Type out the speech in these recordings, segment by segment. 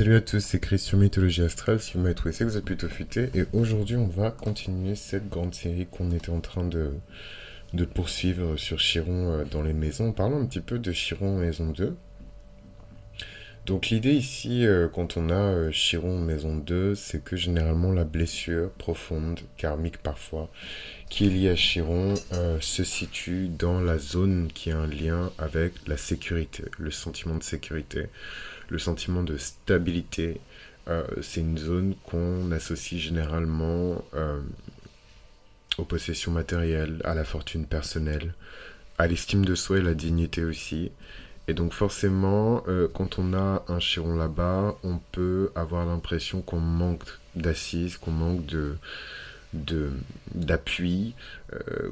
Salut à tous, c'est Chris sur Mythologie Astrale. Si vous m'avez trouvé, c'est que vous êtes plutôt futé. Et aujourd'hui, on va continuer cette grande série qu'on était en train de, de poursuivre sur Chiron euh, dans les maisons. Parlons un petit peu de Chiron maison 2. Donc l'idée ici, euh, quand on a euh, Chiron maison 2, c'est que généralement la blessure profonde, karmique parfois, qui est liée à Chiron, se situe dans la zone qui a un lien avec la sécurité, le sentiment de sécurité le sentiment de stabilité. Euh, c'est une zone qu'on associe généralement euh, aux possessions matérielles, à la fortune personnelle, à l'estime de soi et la dignité aussi. Et donc forcément, euh, quand on a un chiron là-bas, on peut avoir l'impression qu'on manque d'assises, qu'on manque de d'appui,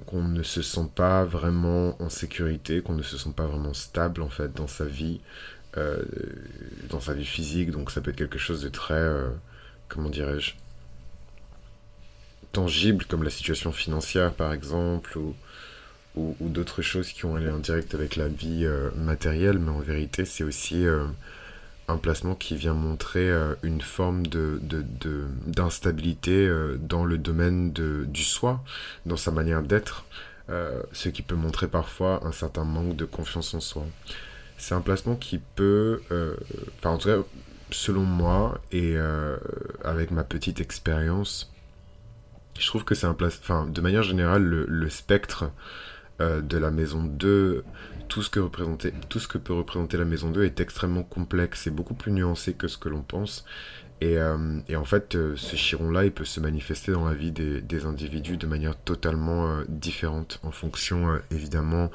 qu'on ne se sent pas vraiment en sécurité, qu'on ne se sent pas vraiment stable en fait dans sa vie, euh, dans sa vie physique, donc ça peut être quelque chose de très, euh, comment dirais-je, tangible, comme la situation financière par exemple, ou, ou, d'autres choses qui ont un lien direct avec la vie euh, matérielle, mais en vérité c'est aussi un placement qui vient montrer une forme de, d'instabilité dans le domaine de, du soi, dans sa manière d'être, ce qui peut montrer parfois un certain manque de confiance en soi. C'est un placement qui peut, euh, en tout cas selon moi et euh, avec ma petite expérience, je trouve que c'est un placement, enfin de manière générale le, spectre euh, de la maison 2, tout ce, que que peut représenter la maison 2 est extrêmement complexe et beaucoup plus nuancé que ce que l'on pense. Et, et, en fait, ce chiron-là, il peut se manifester dans la vie des, individus de manière totalement différente en fonction évidemment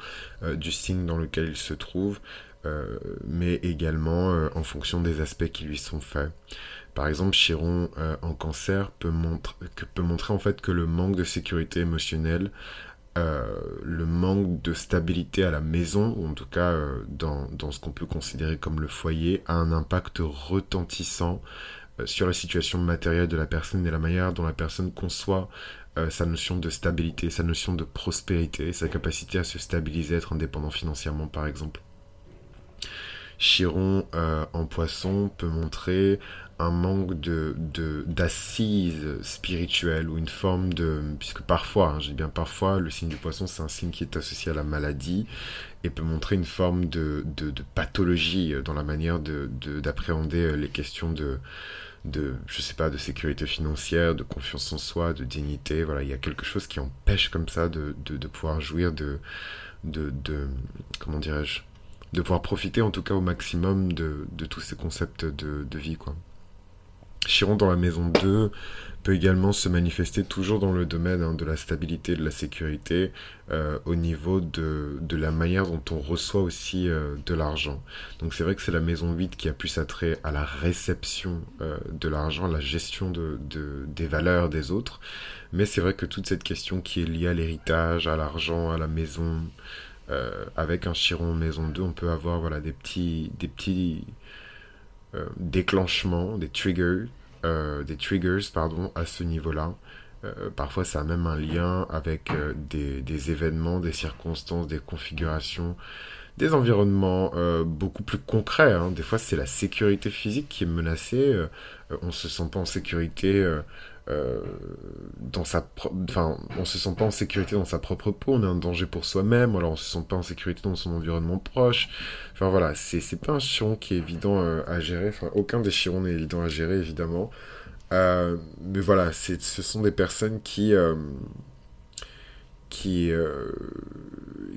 du signe dans lequel il se trouve, euh, mais également euh, en fonction des aspects qui lui sont faits. Par exemple, Chiron euh, en cancer peut, peut montrer en fait que le manque de sécurité émotionnelle, le manque de stabilité à la maison, ou en tout cas dans, dans, ce qu'on peut considérer comme le foyer, a un impact retentissant sur la situation matérielle de la personne et la manière dont la personne conçoit sa notion de stabilité, sa notion de prospérité, sa capacité à se stabiliser, être indépendant financièrement par exemple. Chiron euh, en poisson peut montrer un manque de d'assises spirituelles ou une forme de puisque parfois hein, j'ai bien parfois le signe du poisson c'est un signe qui est associé à la maladie et peut montrer une forme de, de, pathologie dans la manière de d'appréhender les questions de de je sais pas de sécurité financière de confiance en soi de dignité. Voilà il y a quelque chose qui empêche comme ça de, pouvoir jouir de, de comment dirais-je de pouvoir profiter en tout cas au maximum de, tous ces concepts de, vie. Quoi. Chiron dans la maison 2 peut également se manifester toujours dans le domaine hein, de la stabilité, de la sécurité, euh, au niveau de, la manière dont on reçoit aussi euh, de l'argent. Donc c'est vrai que c'est la maison 8 qui a plus attrait à la réception euh, de l'argent, à la gestion de, des valeurs des autres. Mais c'est vrai que toute cette question qui est liée à l'héritage, à l'argent, à la maison, euh, avec un chiron maison 2, on peut avoir voilà, des petits, des petits euh, déclenchements, des triggers, euh, des triggers pardon, à ce niveau-là. parfois, ça a même un lien avec des, événements, des circonstances, des configurations, des environnements beaucoup plus concrets. Hein. Des fois, c'est la sécurité physique qui est menacée. on se sent pas en sécurité euh, dans sa enfin on se sent pas en sécurité dans sa propre peau on est un danger pour soi-même alors on se sent pas en sécurité dans son environnement proche. Enfin voilà c'est c'est pas un chiron qui est évident euh, à gérer enfin aucun des chirons n'est évident à gérer évidemment. Euh, mais voilà c'est ce sont des personnes qui qui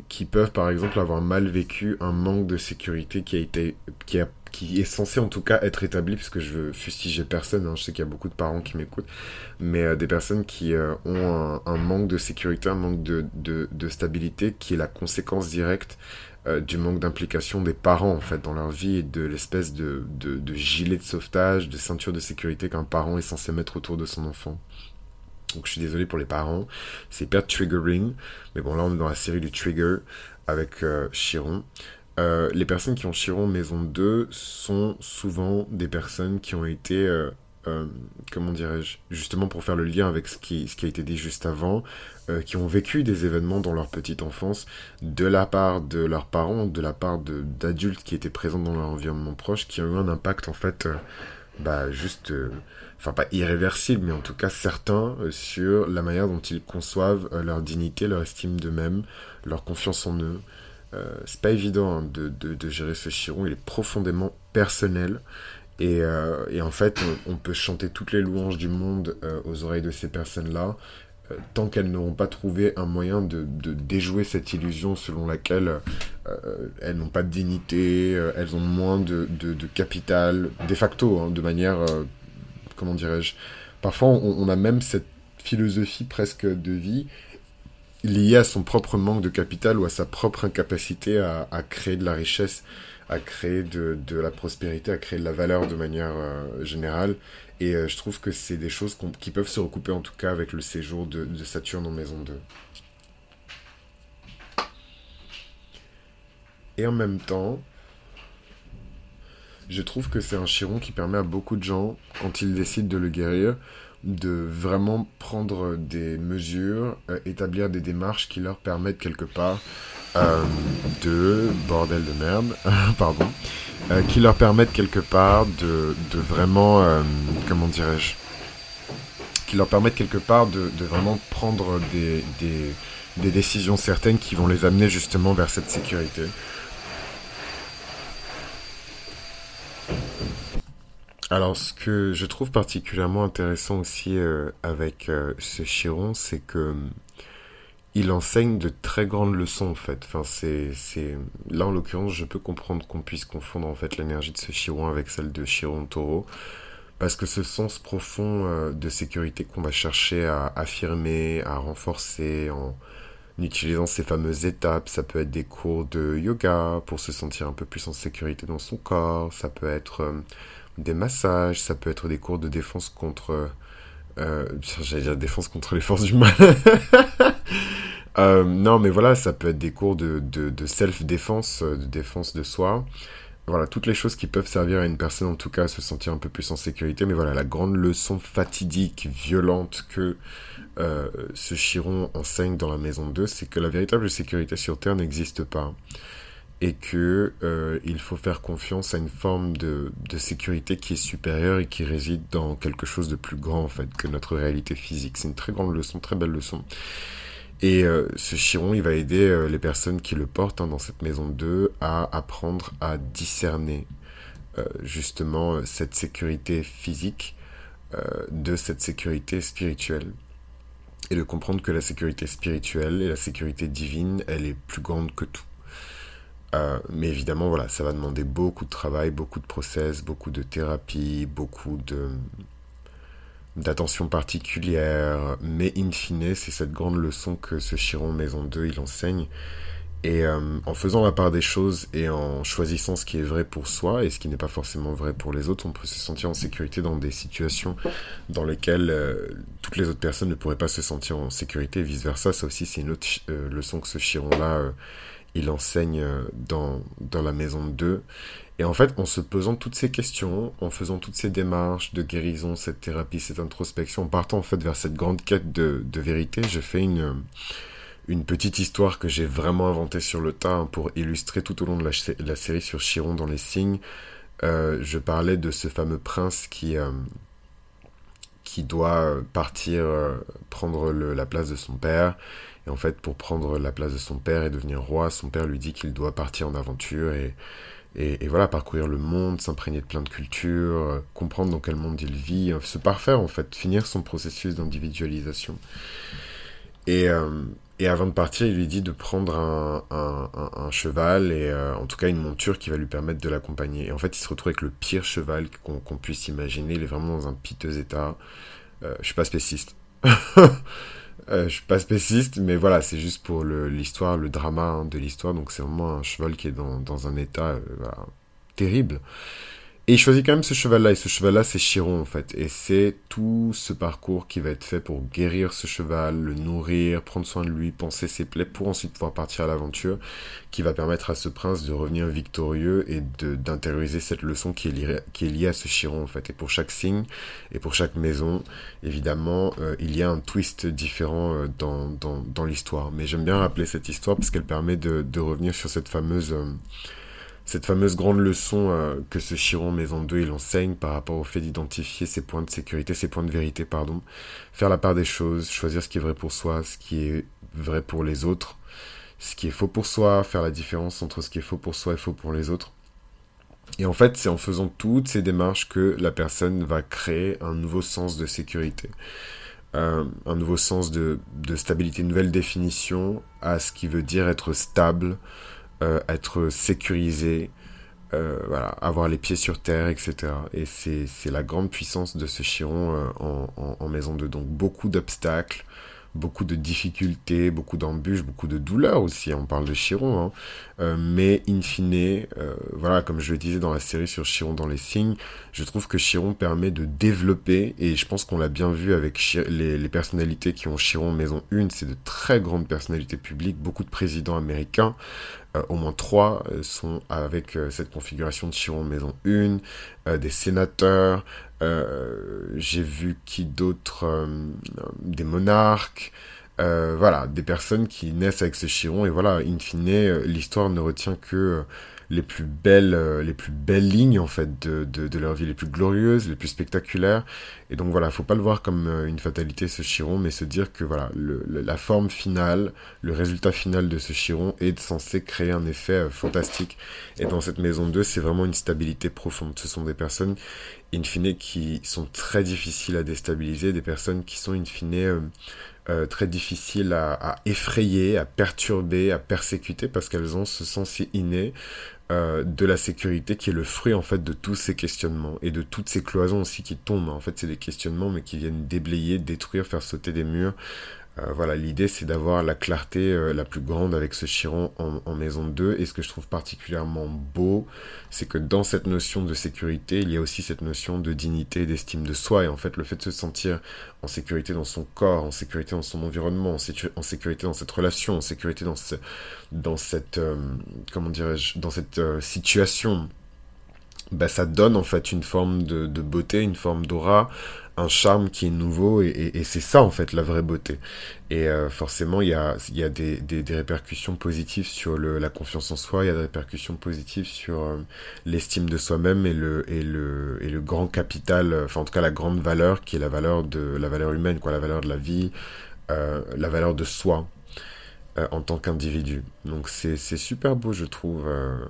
qui peuvent par exemple avoir mal vécu un manque de sécurité qui a été qui a qui est censé en tout cas être établi, puisque je veux fustiger personne, hein, je sais qu'il y a beaucoup de parents qui m'écoutent, mais euh, des personnes qui euh, ont un, manque de sécurité, un manque de, de, stabilité, qui est la conséquence directe euh, du manque d'implication des parents en fait dans leur vie et de l'espèce de, de, gilet de sauvetage, de ceinture de sécurité qu'un parent est censé mettre autour de son enfant. Donc je suis désolé pour les parents, c'est hyper triggering, mais bon là on est dans la série du trigger avec Chiron. Euh, les personnes qui ont Chiron maison 2 sont souvent des personnes qui ont été, euh, euh, comment dirais-je, justement pour faire le lien avec ce qui, ce qui a été dit juste avant, qui ont vécu des événements dans leur petite enfance de la part de leurs parents, de la part d'adultes qui étaient présents dans leur environnement proche, qui ont eu un impact en fait bah, juste, enfin pas irréversibles, mais en tout cas certains sur la manière dont ils conçoivent leur dignité, leur estime d'eux-mêmes, leur confiance en eux. C'est pas évident hein, de, de, gérer ce chiron, il est profondément personnel. Et, et en fait, on, peut chanter toutes les louanges du monde aux oreilles de ces personnes-là, euh, tant qu'elles n'auront pas trouvé un moyen de, déjouer cette illusion selon laquelle euh, elles n'ont pas de dignité, euh, elles ont moins de, capital, de facto, hein, de manière, comment dirais-je, parfois on, a même cette philosophie presque de vie liée à son propre manque de capital ou à sa propre incapacité à, créer de la richesse, à créer de, la prospérité, à créer de la valeur de manière générale. Et euh, je trouve que c'est des choses qui peuvent se recouper en tout cas avec le séjour de, Saturne en maison 2. Et en même temps, je trouve que c'est un chiron qui permet à beaucoup de gens, quand ils décident de le guérir, de vraiment prendre des mesures, euh, établir des démarches qui leur permettent quelque part euh, de bordel de merde, pardon, euh, qui leur permettent quelque part de, de vraiment, comment dirais-je, qui leur permettent quelque part de, de vraiment prendre des, des, des, décisions certaines qui vont les amener justement vers cette sécurité. Alors, ce que je trouve particulièrement intéressant aussi euh, avec ce chiron, c'est que il enseigne de très grandes leçons en fait. Enfin, c'est, c'est... Là en l'occurrence, je peux comprendre qu'on puisse confondre en fait l'énergie de ce Chiron avec celle de Chiron Taureau. Parce que ce sens profond euh, de sécurité qu'on va chercher à affirmer, à renforcer en utilisant ces fameuses étapes, ça peut être des cours de yoga pour se sentir un peu plus en sécurité dans son corps, ça peut être euh, des massages, ça peut être des cours de défense contre... Euh, j'allais dire défense contre les forces du mal. Euh, non, mais voilà, ça peut être des cours de, self-défense, euh, de défense de soi. Voilà, toutes les choses qui peuvent servir à une personne, en tout cas, à se sentir un peu plus en sécurité. Mais voilà, la grande leçon fatidique, violente que euh, ce Chiron enseigne dans la maison 2, c'est que la véritable sécurité sur Terre n'existe pas. Et que il faut faire confiance à une forme de, sécurité qui est supérieure et qui réside dans quelque chose de plus grand, en fait, que notre réalité physique. C'est une très grande leçon, très belle leçon. Et euh, ce chiron, il va aider euh, les personnes qui le portent hein, dans cette maison 2 à apprendre à discerner euh, justement cette sécurité physique de cette sécurité spirituelle. Et de comprendre que la sécurité spirituelle et la sécurité divine, elle est plus grande que tout. Mais évidemment, voilà, ça va demander beaucoup de travail, beaucoup de process, beaucoup de thérapie, beaucoup de, d'attention particulière, mais in fine, c'est cette grande leçon que ce Chiron Maison 2, il enseigne. Et euh, en faisant la part des choses et en choisissant ce qui est vrai pour soi et ce qui n'est pas forcément vrai pour les autres, on peut se sentir en sécurité dans des situations dans lesquelles euh, toutes les autres personnes ne pourraient pas se sentir en sécurité et vice-versa. Ça aussi, c'est une autre euh, leçon que ce Chiron-là, il enseigne dans, dans la maison 2. Et en fait, en se posant toutes ces questions, en faisant toutes ces démarches de guérison, cette thérapie, cette introspection, en partant en fait vers cette grande quête de, de vérité, je fais une, une petite histoire que j'ai vraiment inventée sur le tas hein, pour illustrer tout au long de la, série sur Chiron dans les signes. Euh, je parlais de ce fameux prince qui, euh, qui doit partir euh, prendre le, la place de son père. Et en fait, pour prendre la place de son père et devenir roi, son père lui dit qu'il doit partir en aventure et voilà, parcourir le monde, s'imprégner de plein de cultures, euh, comprendre dans quel monde il vit, euh, se parfaire en fait, finir son processus d'individualisation. Et, euh, et avant de partir, il lui dit de prendre un, cheval et en tout cas une monture qui va lui permettre de l'accompagner. Et en fait, il se retrouve avec le pire cheval qu'on puisse imaginer. Il est vraiment dans un piteux état. je suis pas spéciste. Euh, je suis pas spéciste, mais voilà, c'est juste pour l'histoire, le, drama hein, de l'histoire. Donc c'est vraiment un cheval qui est dans, un état euh, terrible. Et il choisit quand même ce cheval-là, et ce cheval-là, c'est Chiron, en fait. Et c'est tout ce parcours qui va être fait pour guérir ce cheval, le nourrir, prendre soin de lui, penser ses plaies, pour ensuite pouvoir partir à l'aventure, qui va permettre à ce prince de revenir victorieux et d'intérioriser cette leçon qui est, liée, à ce Chiron, en fait. Et pour chaque signe, et pour chaque maison, évidemment, euh, il y a un twist différent euh, dans, l'histoire. Mais j'aime bien rappeler cette histoire parce qu'elle permet de, de revenir sur cette fameuse... Euh, cette fameuse grande leçon euh, que ce Chiron Maison 2 il enseigne par rapport au fait d'identifier ses points de sécurité, ses points de vérité, pardon, faire la part des choses, choisir ce qui est vrai pour soi, ce qui est vrai pour les autres, ce qui est faux pour soi, faire la différence entre ce qui est faux pour soi et faux pour les autres. Et en fait, c'est en faisant toutes ces démarches que la personne va créer un nouveau sens de sécurité, euh, un nouveau sens de, de, stabilité, une nouvelle définition à ce qui veut dire être stable, euh, être sécurisé, euh, avoir les pieds sur terre, etc. Et c'est la grande puissance de ce Chiron euh, en, en, en, maison 2. Donc beaucoup d'obstacles, beaucoup de difficultés, beaucoup d'embûches, beaucoup de douleurs aussi. On parle de Chiron, hein. euh, mais in fine, euh, voilà, comme je le disais dans la série sur Chiron dans les signes, je trouve que Chiron permet de développer, et je pense qu'on l'a bien vu avec les, personnalités qui ont Chiron maison 1, c'est de très grandes personnalités publiques, beaucoup de présidents américains, euh, au moins trois sont avec cette configuration de Chiron maison 1, des sénateurs, j'ai vu qui d'autres, des monarques, voilà, des personnes qui naissent avec ce Chiron, et voilà, in fine, l'histoire ne retient que les plus belles, euh, les plus belles lignes en fait de, de, de, leur vie, les plus glorieuses, les plus spectaculaires. Et donc voilà, faut pas le voir comme euh, une fatalité ce chiron, mais se dire que voilà, le, la forme finale, le résultat final de ce chiron est censé créer un effet euh, fantastique. Et dans cette maison 2, c'est vraiment une stabilité profonde. Ce sont des personnes in fine qui sont très difficiles à déstabiliser, des personnes qui sont in fine euh, euh, très difficiles à, effrayer, à perturber, à persécuter parce qu'elles ont ce sens inné euh, de la sécurité qui est le fruit en fait de tous ces questionnements et de toutes ces cloisons aussi qui tombent. En fait, c'est des questionnements mais qui viennent déblayer, détruire, faire sauter des murs, euh, voilà, l'idée c'est d'avoir la clarté euh, la plus grande avec ce Chiron en, maison 2. Et ce que je trouve particulièrement beau, c'est que dans cette notion de sécurité, il y a aussi cette notion de dignité, d'estime de soi. Et en fait, le fait de se sentir en sécurité dans son corps, en sécurité dans son environnement, en, sécu en sécurité dans cette relation, en sécurité dans, ce, dans cette, euh, situation, bah, ça donne en fait une forme de beauté, une forme d'aura, un charme qui est nouveau et, et, et c'est ça en fait la vraie beauté. Et euh, forcément il y a, y a des, des, des, répercussions positives sur le, la confiance en soi, il y a des répercussions positives sur euh, l'estime de soi-même et le, et, le, et le grand capital, enfin en tout cas la grande valeur qui est la valeur de la valeur humaine, quoi, la valeur de la vie, euh, la valeur de soi euh, en tant qu'individu. Donc c'est super beau je trouve. Euh,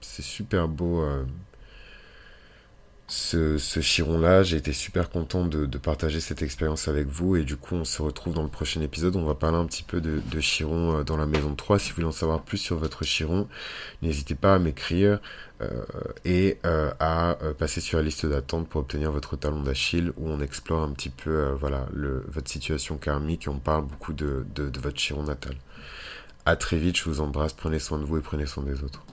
c'est super beau ce, ce chiron-là. J'ai été super content de, de, partager cette expérience avec vous. Et du coup, on se retrouve dans le prochain épisode. On va parler un petit peu de, de chiron euh, dans la maison 3. Si vous voulez en savoir plus sur votre chiron, n'hésitez pas à m'écrire euh, et euh, à euh, passer sur la liste d'attente pour obtenir votre talon d'Achille où on explore un petit peu euh, voilà, le, votre situation karmique et on parle beaucoup de, de, de votre chiron natal. À très vite, je vous embrasse, prenez soin de vous et prenez soin des autres.